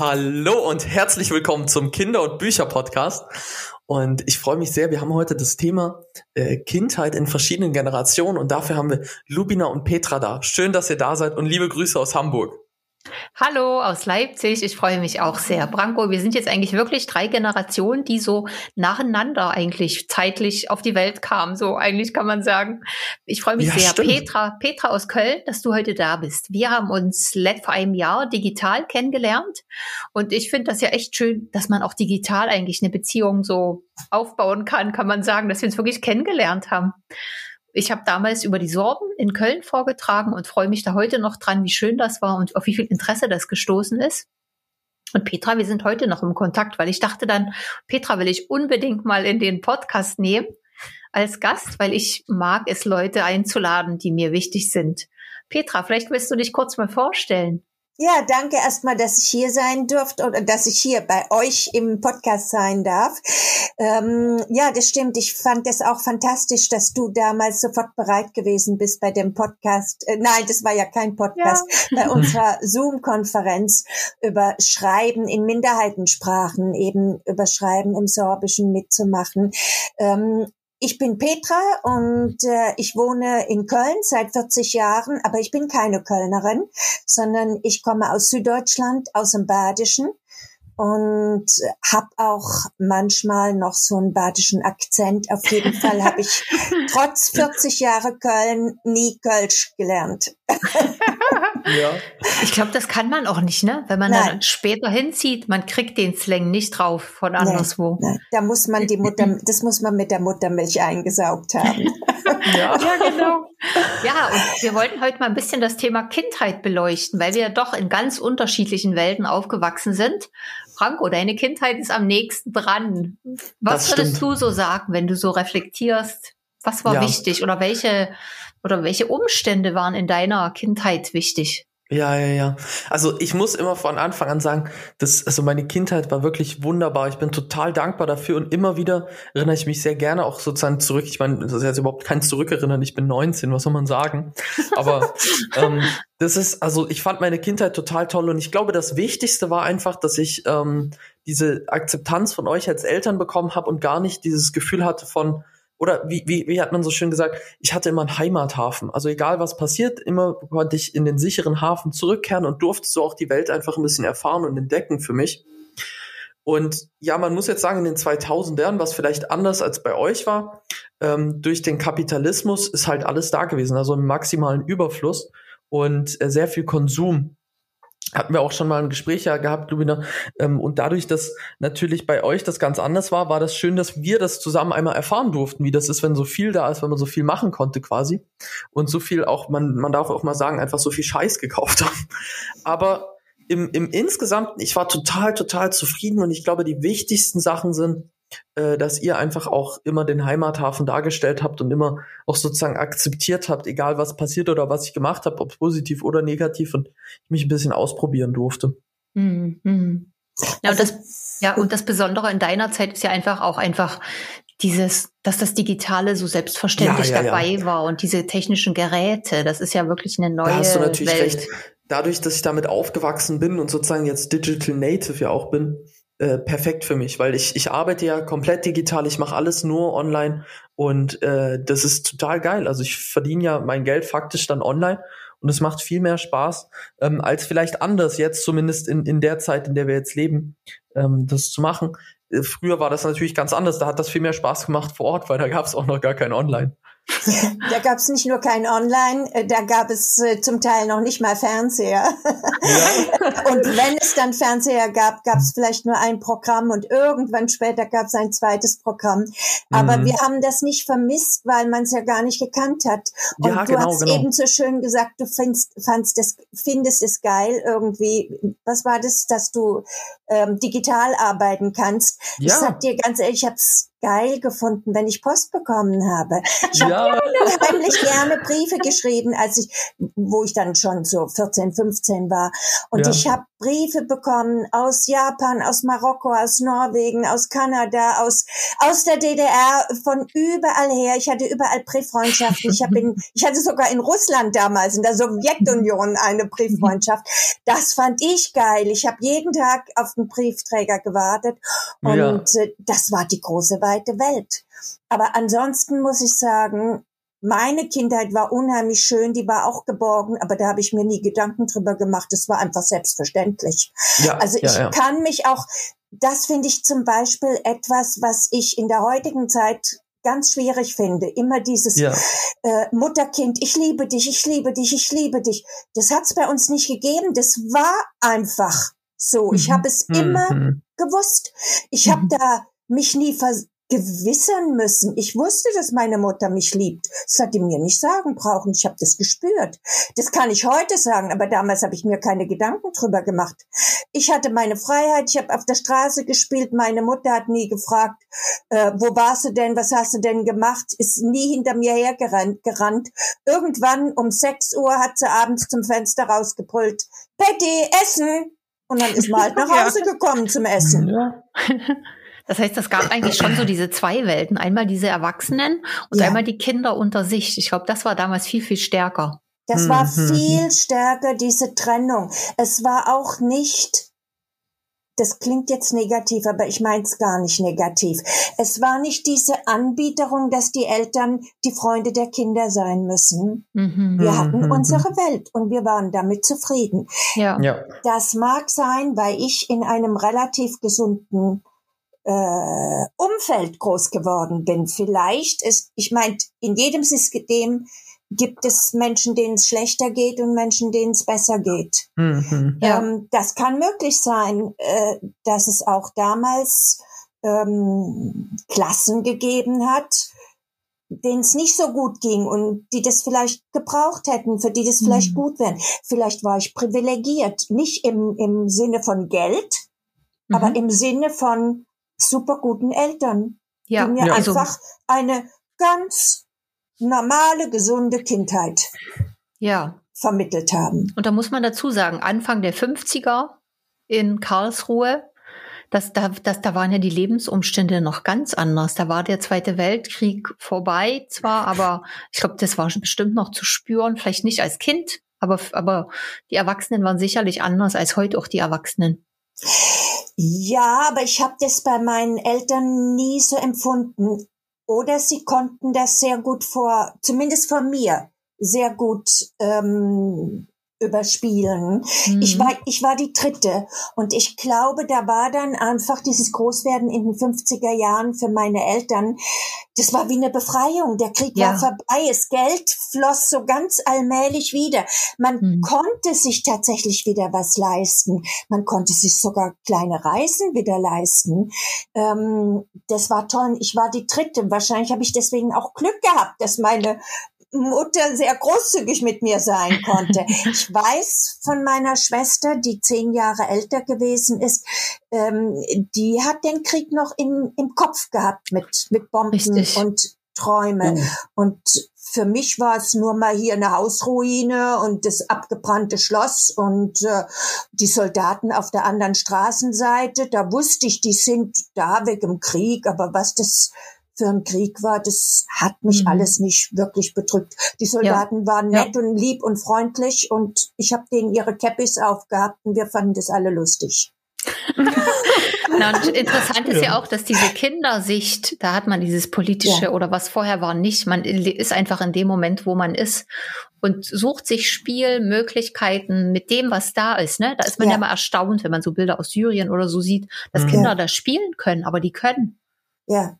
Hallo und herzlich willkommen zum Kinder- und Bücher-Podcast. Und ich freue mich sehr, wir haben heute das Thema äh, Kindheit in verschiedenen Generationen und dafür haben wir Lubina und Petra da. Schön, dass ihr da seid und liebe Grüße aus Hamburg. Hallo aus Leipzig, ich freue mich auch sehr. Branko, wir sind jetzt eigentlich wirklich drei Generationen, die so nacheinander eigentlich zeitlich auf die Welt kamen, so eigentlich kann man sagen. Ich freue mich ja, sehr. Stimmt. Petra, Petra aus Köln, dass du heute da bist. Wir haben uns vor einem Jahr digital kennengelernt und ich finde das ja echt schön, dass man auch digital eigentlich eine Beziehung so aufbauen kann, kann man sagen, dass wir uns wirklich kennengelernt haben. Ich habe damals über die Sorben in Köln vorgetragen und freue mich da heute noch dran, wie schön das war und auf wie viel Interesse das gestoßen ist. Und Petra, wir sind heute noch im Kontakt, weil ich dachte dann, Petra will ich unbedingt mal in den Podcast nehmen als Gast, weil ich mag es, Leute einzuladen, die mir wichtig sind. Petra, vielleicht willst du dich kurz mal vorstellen. Ja, danke erstmal, dass ich hier sein durfte oder dass ich hier bei euch im Podcast sein darf. Ähm, ja, das stimmt. Ich fand es auch fantastisch, dass du damals sofort bereit gewesen bist bei dem Podcast. Äh, nein, das war ja kein Podcast, ja. bei unserer Zoom-Konferenz über Schreiben in Minderheitensprachen, eben über Schreiben im Sorbischen mitzumachen. Ähm, ich bin Petra und äh, ich wohne in Köln seit 40 Jahren, aber ich bin keine Kölnerin, sondern ich komme aus Süddeutschland, aus dem Badischen und habe auch manchmal noch so einen badischen Akzent. Auf jeden Fall habe ich trotz 40 Jahre Köln nie Kölsch gelernt. ja. Ich glaube, das kann man auch nicht, ne? Wenn man nein. dann später hinzieht, man kriegt den Slang nicht drauf von anderswo. Nein, nein. Da muss man die Mutter, das muss man mit der Muttermilch eingesaugt haben. ja. ja, genau. Ja, und wir wollten heute mal ein bisschen das Thema Kindheit beleuchten, weil wir ja doch in ganz unterschiedlichen Welten aufgewachsen sind. Franco, deine Kindheit ist am nächsten dran. Was würdest du so sagen, wenn du so reflektierst? Was war ja. wichtig oder welche oder welche Umstände waren in deiner Kindheit wichtig? Ja, ja, ja. Also ich muss immer von Anfang an sagen, dass also meine Kindheit war wirklich wunderbar. Ich bin total dankbar dafür und immer wieder erinnere ich mich sehr gerne auch sozusagen zurück. Ich meine, das ist jetzt überhaupt kein Zurückerinnern. Ich bin 19, was soll man sagen? Aber ähm, das ist also ich fand meine Kindheit total toll und ich glaube, das Wichtigste war einfach, dass ich ähm, diese Akzeptanz von euch als Eltern bekommen habe und gar nicht dieses Gefühl hatte von oder wie, wie, wie hat man so schön gesagt, ich hatte immer einen Heimathafen. Also egal was passiert, immer konnte ich in den sicheren Hafen zurückkehren und durfte so auch die Welt einfach ein bisschen erfahren und entdecken für mich. Und ja, man muss jetzt sagen, in den 2000 Jahren, was vielleicht anders als bei euch war, ähm, durch den Kapitalismus ist halt alles da gewesen, also im maximalen Überfluss und äh, sehr viel Konsum hatten wir auch schon mal ein Gespräch ja gehabt, Lubina. Ähm, und dadurch, dass natürlich bei euch das ganz anders war, war das schön, dass wir das zusammen einmal erfahren durften, wie das ist, wenn so viel da ist, wenn man so viel machen konnte quasi. Und so viel auch, man, man darf auch mal sagen, einfach so viel Scheiß gekauft haben. Aber im, im insgesamt, ich war total, total zufrieden und ich glaube, die wichtigsten Sachen sind, äh, dass ihr einfach auch immer den Heimathafen dargestellt habt und immer auch sozusagen akzeptiert habt, egal was passiert oder was ich gemacht habe, ob positiv oder negativ und ich mich ein bisschen ausprobieren durfte. Mhm. Ja, und das, ja, und das Besondere in deiner Zeit ist ja einfach auch einfach dieses, dass das Digitale so selbstverständlich ja, ja, dabei ja. war und diese technischen Geräte, das ist ja wirklich eine neue da hast du natürlich Welt. Recht. Dadurch, dass ich damit aufgewachsen bin und sozusagen jetzt Digital Native ja auch bin, äh, perfekt für mich, weil ich, ich arbeite ja komplett digital, ich mache alles nur online und äh, das ist total geil. Also ich verdiene ja mein Geld faktisch dann online und es macht viel mehr Spaß, ähm, als vielleicht anders jetzt, zumindest in, in der Zeit, in der wir jetzt leben, ähm, das zu machen. Äh, früher war das natürlich ganz anders, da hat das viel mehr Spaß gemacht vor Ort, weil da gab es auch noch gar kein Online. Da gab es nicht nur kein Online, äh, da gab es äh, zum Teil noch nicht mal Fernseher. Ja. Und wenn es dann Fernseher gab, gab es vielleicht nur ein Programm und irgendwann später gab es ein zweites Programm. Aber mhm. wir haben das nicht vermisst, weil man es ja gar nicht gekannt hat. Und ja, du genau, hast genau. eben so schön gesagt, du findest, fandst das, findest es geil irgendwie. Was war das, dass du ähm, digital arbeiten kannst? Ja. Ich sag dir ganz ehrlich, ich habe geil gefunden, wenn ich Post bekommen habe. Ich habe ja. unheimlich gerne Briefe geschrieben, als ich, wo ich dann schon so 14, 15 war. Und ja. ich habe Briefe bekommen aus Japan, aus Marokko, aus Norwegen, aus Kanada, aus aus der DDR, von überall her. Ich hatte überall Brieffreundschaften. Ich habe in, ich hatte sogar in Russland damals in der Sowjetunion eine Brieffreundschaft. Das fand ich geil. Ich habe jeden Tag auf den Briefträger gewartet und ja. Äh, das war die große weite Welt. Aber ansonsten muss ich sagen, meine Kindheit war unheimlich schön, die war auch geborgen, aber da habe ich mir nie Gedanken drüber gemacht. Es war einfach selbstverständlich. Ja, also ich ja, ja. kann mich auch, das finde ich zum Beispiel etwas, was ich in der heutigen Zeit ganz schwierig finde. Immer dieses ja. äh, Mutterkind, ich liebe dich, ich liebe dich, ich liebe dich. Das hat es bei uns nicht gegeben. Das war einfach so. Ich mhm. habe es mhm. immer gewusst. Ich mhm. habe da mich nie vers gewissern müssen. Ich wusste, dass meine Mutter mich liebt. Das hat die mir nicht sagen brauchen. Ich habe das gespürt. Das kann ich heute sagen, aber damals habe ich mir keine Gedanken drüber gemacht. Ich hatte meine Freiheit. Ich habe auf der Straße gespielt. Meine Mutter hat nie gefragt, äh, wo warst du denn, was hast du denn gemacht? Ist nie hinter mir hergerannt. Gerannt. Irgendwann um 6 Uhr hat sie abends zum Fenster rausgebrüllt. Betty, Essen! Und dann ist man halt nach Hause gekommen zum Essen. Das heißt, es gab eigentlich schon so diese zwei Welten. Einmal diese Erwachsenen und ja. einmal die Kinder unter sich. Ich glaube, das war damals viel, viel stärker. Das war mhm. viel stärker, diese Trennung. Es war auch nicht, das klingt jetzt negativ, aber ich meine es gar nicht negativ. Es war nicht diese Anbieterung, dass die Eltern die Freunde der Kinder sein müssen. Mhm. Wir hatten mhm. unsere Welt und wir waren damit zufrieden. Ja. ja. Das mag sein, weil ich in einem relativ gesunden äh, Umfeld groß geworden bin. Vielleicht ist, ich meine, in jedem System gibt es Menschen, denen es schlechter geht und Menschen, denen es besser geht. Mhm, ja. ähm, das kann möglich sein, äh, dass es auch damals ähm, Klassen gegeben hat, denen es nicht so gut ging und die das vielleicht gebraucht hätten, für die das vielleicht mhm. gut wäre. Vielleicht war ich privilegiert, nicht im, im Sinne von Geld, mhm. aber im Sinne von super guten Eltern, ja, die mir ja, also, einfach eine ganz normale, gesunde Kindheit ja. vermittelt haben. Und da muss man dazu sagen, Anfang der 50er in Karlsruhe, das, da, das, da waren ja die Lebensumstände noch ganz anders. Da war der Zweite Weltkrieg vorbei zwar, aber ich glaube, das war bestimmt noch zu spüren, vielleicht nicht als Kind, aber, aber die Erwachsenen waren sicherlich anders als heute auch die Erwachsenen. Ja, aber ich habe das bei meinen Eltern nie so empfunden. Oder sie konnten das sehr gut vor, zumindest vor mir, sehr gut ähm, überspielen. Mhm. Ich war, ich war die dritte und ich glaube, da war dann einfach dieses Großwerden in den 50er Jahren für meine Eltern. Das war wie eine Befreiung. Der Krieg ja. war vorbei. Das Geld floss so ganz allmählich wieder. Man mhm. konnte sich tatsächlich wieder was leisten. Man konnte sich sogar kleine Reisen wieder leisten. Ähm, das war toll. Ich war die dritte. Wahrscheinlich habe ich deswegen auch Glück gehabt, dass meine Mutter sehr großzügig mit mir sein konnte. Ich weiß von meiner Schwester, die zehn Jahre älter gewesen ist, ähm, die hat den Krieg noch in, im Kopf gehabt mit, mit Bomben Richtig. und Träume. Mhm. Und für mich war es nur mal hier eine Hausruine und das abgebrannte Schloss und äh, die Soldaten auf der anderen Straßenseite. Da wusste ich, die sind da weg im Krieg, aber was das für einen Krieg war, das hat mich mhm. alles nicht wirklich bedrückt. Die Soldaten ja. waren nett ja. und lieb und freundlich und ich habe denen ihre Cappies aufgehabt und wir fanden das alle lustig. Na, und interessant ist ja. ja. auch, dass diese Kindersicht, da hat man dieses politische ja. oder was vorher war nicht. Man ist einfach in dem Moment, wo man ist und sucht sich Spielmöglichkeiten mit dem, was da ist. Ne? Da ist man ja, ja mal erstaunt, wenn man so Bilder aus Syrien oder so sieht, dass Kinder da spielen können, aber die können. Ja,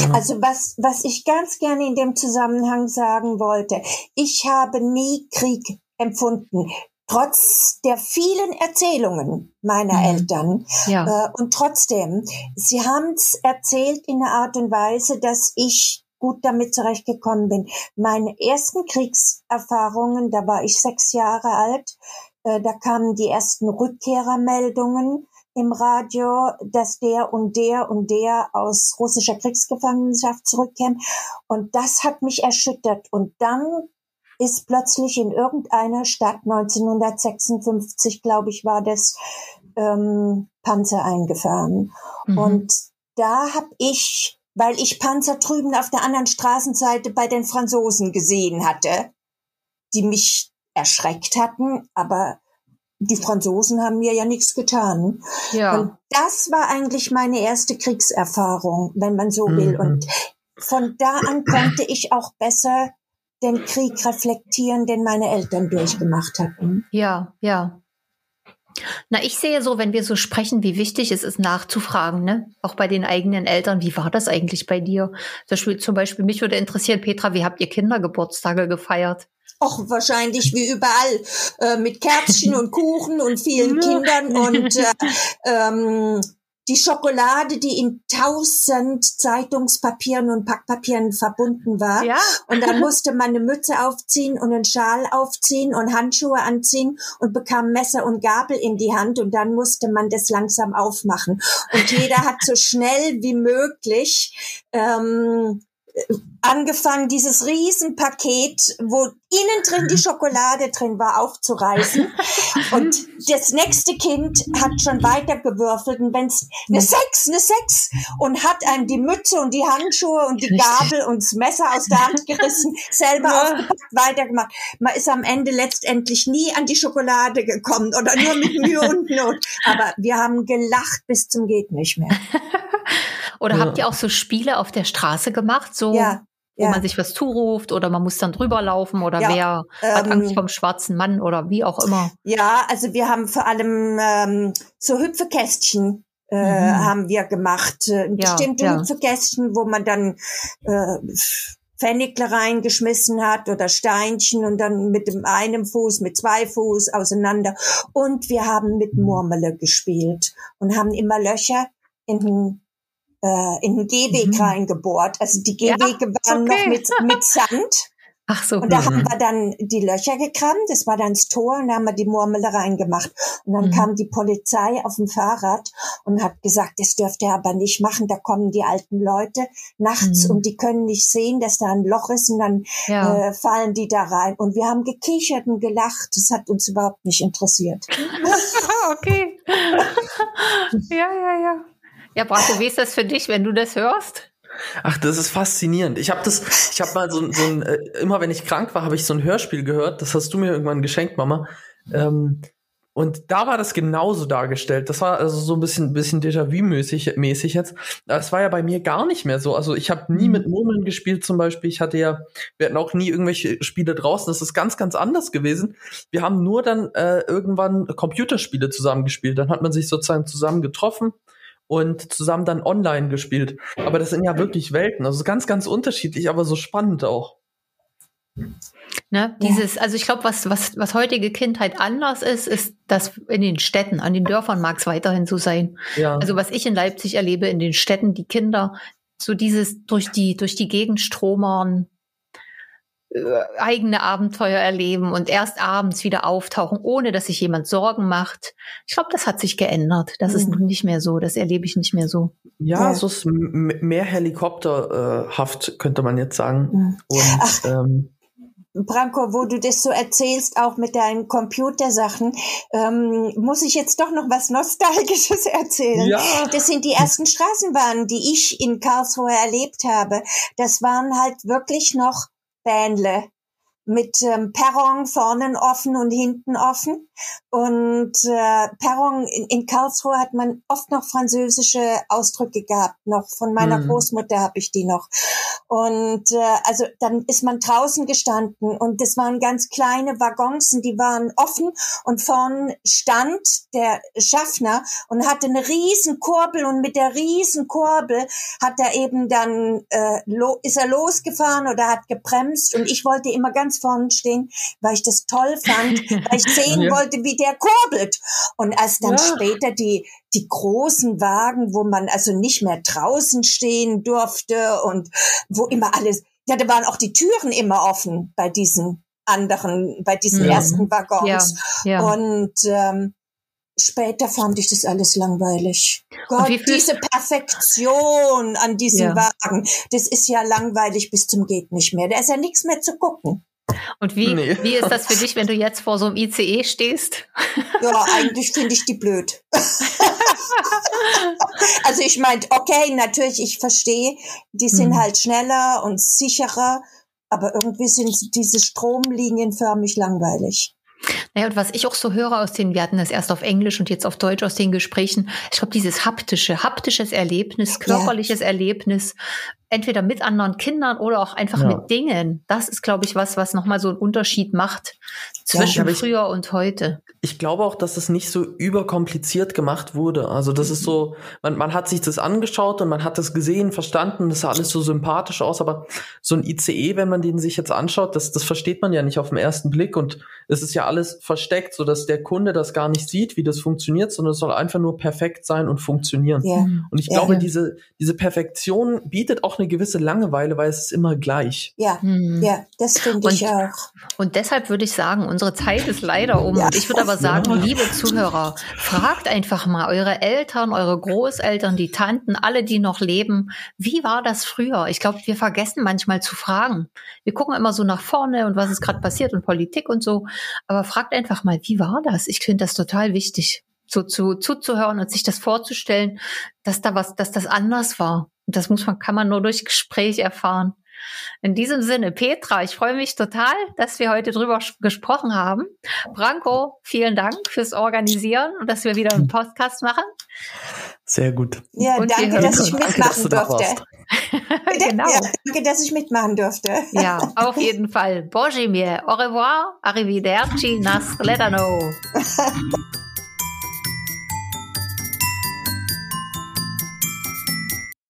ja. Also was, was ich ganz gerne in dem Zusammenhang sagen wollte, ich habe nie Krieg empfunden, trotz der vielen Erzählungen meiner mhm. Eltern. Ja. Äh, und trotzdem, sie haben es erzählt in einer Art und Weise, dass ich gut damit zurechtgekommen bin. Meine ersten Kriegserfahrungen, da war ich sechs Jahre alt, äh, da kamen die ersten Rückkehrermeldungen im Radio, dass der und der und der aus russischer Kriegsgefangenschaft zurückkäme. Und das hat mich erschüttert. Und dann ist plötzlich in irgendeiner Stadt 1956, glaube ich, war das ähm, Panzer eingefahren. Mhm. Und da habe ich, weil ich Panzer drüben auf der anderen Straßenseite bei den Franzosen gesehen hatte, die mich erschreckt hatten, aber die Franzosen haben mir ja nichts getan. Ja. Und das war eigentlich meine erste Kriegserfahrung, wenn man so will. Mhm. Und von da an konnte ich auch besser den Krieg reflektieren, den meine Eltern durchgemacht hatten. Ja, ja. Na, ich sehe so, wenn wir so sprechen, wie wichtig es ist, nachzufragen, ne? Auch bei den eigenen Eltern. Wie war das eigentlich bei dir? Zum Beispiel, mich würde interessieren, Petra, wie habt ihr Kindergeburtstage gefeiert? Auch wahrscheinlich wie überall äh, mit Kerzchen und Kuchen und vielen Kindern und äh, ähm, die Schokolade, die in tausend Zeitungspapieren und Packpapieren verbunden war. Ja. Und dann musste man eine Mütze aufziehen und einen Schal aufziehen und Handschuhe anziehen und bekam Messer und Gabel in die Hand und dann musste man das langsam aufmachen. Und jeder hat so schnell wie möglich ähm, angefangen, dieses Riesenpaket, wo innen drin die Schokolade drin war, aufzureißen. Und das nächste Kind hat schon weitergewürfelt und wenn's eine Sechs, eine Sechs und hat einem die Mütze und die Handschuhe und die Gabel und das Messer aus der Hand gerissen, selber ja. aufgepackt, weitergemacht. Man ist am Ende letztendlich nie an die Schokolade gekommen oder nur mit Mühe und Not. Aber wir haben gelacht bis zum geht nicht mehr. Oder ja. habt ihr auch so Spiele auf der Straße gemacht, so ja, wo ja. man sich was zuruft oder man muss dann drüber laufen oder wer ähm, hat Angst vom schwarzen Mann oder wie auch immer? Ja, also wir haben vor allem ähm, so Hüpfekästchen äh, mhm. haben wir gemacht. Äh, bestimmte ja. Hüpfekästchen, wo man dann äh, Pfennigle reingeschmissen hat oder Steinchen und dann mit dem einen Fuß, mit zwei Fuß auseinander. Und wir haben mit Murmele gespielt und haben immer Löcher in den äh, in den Gehweg mhm. reingebohrt. Also die Gehwege ja, waren okay. noch mit, mit Sand. Ach so. Und da mhm. haben wir dann die Löcher gekramt, das war dann das Tor und da haben wir die Murmel reingemacht. Und dann mhm. kam die Polizei auf dem Fahrrad und hat gesagt, das dürft ihr aber nicht machen, da kommen die alten Leute nachts mhm. und die können nicht sehen, dass da ein Loch ist und dann ja. äh, fallen die da rein. Und wir haben gekichert und gelacht, das hat uns überhaupt nicht interessiert. okay. ja, ja, ja. Ja, Braco, wie ist das für dich, wenn du das hörst? Ach, das ist faszinierend. Ich habe das, ich habe mal so, so ein, äh, immer wenn ich krank war, habe ich so ein Hörspiel gehört. Das hast du mir irgendwann geschenkt, Mama. Ähm, und da war das genauso dargestellt. Das war also so ein bisschen, bisschen Déjà-vu-mäßig mäßig jetzt. Das war ja bei mir gar nicht mehr so. Also ich habe nie mhm. mit Murmeln gespielt zum Beispiel. Ich hatte ja, wir hatten auch nie irgendwelche Spiele draußen. Das ist ganz, ganz anders gewesen. Wir haben nur dann äh, irgendwann Computerspiele zusammengespielt. Dann hat man sich sozusagen zusammen getroffen und zusammen dann online gespielt. Aber das sind ja wirklich Welten. Also ganz, ganz unterschiedlich, aber so spannend auch. Ne, dieses, also ich glaube, was, was, was heutige Kindheit anders ist, ist das in den Städten, an den Dörfern mag es weiterhin so sein. Ja. Also was ich in Leipzig erlebe, in den Städten, die Kinder, so dieses durch die, durch die Gegend stromern, eigene Abenteuer erleben und erst abends wieder auftauchen, ohne dass sich jemand Sorgen macht. Ich glaube, das hat sich geändert. Das mhm. ist nicht mehr so. Das erlebe ich nicht mehr so. Ja, ja. so ist mehr helikopterhaft, könnte man jetzt sagen. Mhm. Und Ach. ähm, Branko, wo du das so erzählst, auch mit deinen Computersachen, ähm, muss ich jetzt doch noch was Nostalgisches erzählen. Ja. Das sind die ersten Straßenbahnen, die ich in Karlsruhe erlebt habe. Das waren halt wirklich noch Bähnle mit ähm, Perron vorne offen und hinten offen. Und äh, Perron in, in Karlsruhe hat man oft noch französische Ausdrücke gehabt. Noch von meiner mhm. Großmutter habe ich die noch. Und äh, also dann ist man draußen gestanden und das waren ganz kleine Waggons und die waren offen und vorn stand der Schaffner und hatte eine riesen Kurbel und mit der riesen Kurbel hat er eben dann äh, ist er losgefahren oder hat gebremst und ich wollte immer ganz vorne stehen, weil ich das toll fand, weil ich sehen ja. wollte, wie der kurbelt. Und als dann ja. später die, die großen Wagen, wo man also nicht mehr draußen stehen durfte und wo immer alles, ja, da waren auch die Türen immer offen bei diesen anderen, bei diesen ja. ersten Waggons. Ja. Und ähm, später fand ich das alles langweilig. Gott, diese Perfektion an diesem ja. Wagen, das ist ja langweilig bis zum geht nicht mehr. Da ist ja nichts mehr zu gucken. Und wie, nee. wie ist das für dich, wenn du jetzt vor so einem ICE stehst? Ja, eigentlich finde ich die blöd. also ich meine, okay, natürlich, ich verstehe, die sind hm. halt schneller und sicherer, aber irgendwie sind diese Stromlinien förmlich langweilig. Naja, und was ich auch so höre aus den, wir hatten das erst auf Englisch und jetzt auf Deutsch aus den Gesprächen, ich glaube, dieses haptische, haptisches Erlebnis, körperliches ja. Erlebnis, entweder mit anderen Kindern oder auch einfach ja. mit Dingen. Das ist, glaube ich, was, was nochmal so einen Unterschied macht zwischen ja, früher und heute. Ich glaube auch, dass es nicht so überkompliziert gemacht wurde. Also das ist so, man, man hat sich das angeschaut und man hat das gesehen, verstanden, das sah alles so sympathisch aus, aber so ein ICE, wenn man den sich jetzt anschaut, das, das versteht man ja nicht auf den ersten Blick und es ist ja alles versteckt, so dass der Kunde das gar nicht sieht, wie das funktioniert, sondern es soll einfach nur perfekt sein und funktionieren. Ja. Und ich glaube, diese, diese Perfektion bietet auch eine gewisse Langeweile, weil es ist immer gleich. Ja, hm. ja, das finde ich auch. Und deshalb würde ich sagen, unsere Zeit ist leider um. Ja. Und ich würde aber sagen, liebe Zuhörer, fragt einfach mal eure Eltern, eure Großeltern, die Tanten, alle, die noch leben, wie war das früher? Ich glaube, wir vergessen manchmal zu fragen. Wir gucken immer so nach vorne und was ist gerade passiert und Politik und so. Aber fragt einfach mal, wie war das? Ich finde das total wichtig so zu, zuzuhören und sich das vorzustellen, dass da was, dass das anders war. Und das muss man, kann man nur durch Gespräch erfahren. In diesem Sinne, Petra, ich freue mich total, dass wir heute drüber gesprochen haben. Branko, vielen Dank fürs Organisieren und dass wir wieder einen Podcast machen. Sehr gut. Ja, und danke, dass ich mitmachen danke, dass durfte. genau. Ja, danke, dass ich mitmachen durfte. ja, auf jeden Fall. Bonjour, au revoir, arrivederci, nas ledano.